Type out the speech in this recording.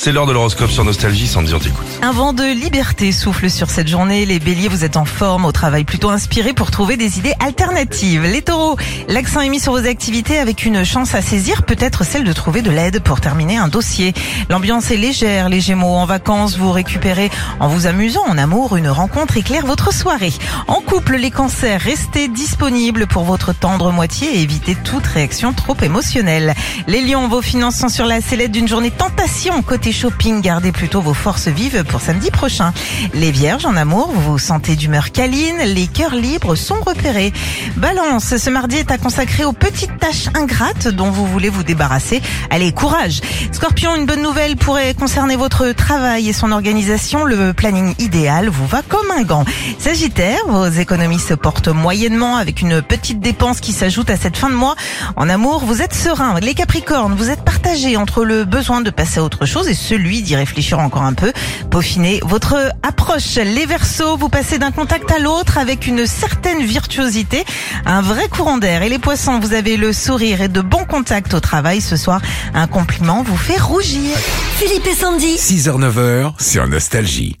C'est l'heure de l'horoscope sur Nostalgie, Sandy, on t'écoute. Un vent de liberté souffle sur cette journée. Les béliers, vous êtes en forme, au travail plutôt inspiré pour trouver des idées alternatives. Les taureaux, l'accent est mis sur vos activités avec une chance à saisir, peut-être celle de trouver de l'aide pour terminer un dossier. L'ambiance est légère, les gémeaux en vacances, vous récupérez en vous amusant en amour, une rencontre éclaire votre soirée. En couple, les cancers, restez disponibles pour votre tendre moitié et évitez toute réaction trop émotionnelle. Les lions, vos finances sont sur la sellette d'une journée tentation côté shopping, gardez plutôt vos forces vives pour samedi prochain. Les vierges en amour, vous vous sentez d'humeur câline, les cœurs libres sont repérés. Balance, ce mardi est à consacrer aux petites tâches ingrates dont vous voulez vous débarrasser. Allez, courage. Scorpion, une bonne nouvelle pourrait concerner votre travail et son organisation. Le planning idéal vous va comme un gant. Sagittaire, vos économies se portent moyennement avec une petite dépense qui s'ajoute à cette fin de mois. En amour, vous êtes serein. Les Capricornes, vous êtes partagés entre le besoin de passer à autre chose et celui d'y réfléchir encore un peu. Peaufinez votre approche. Les Verseaux, vous passez d'un contact à l'autre avec une certaine virtuosité, un vrai courant d'air. Et les Poissons, vous avez le sourire et de bons contacts au travail ce soir. Un compliment vous fait rougir. Philippe et Sandy. 6h-9h sur Nostalgie.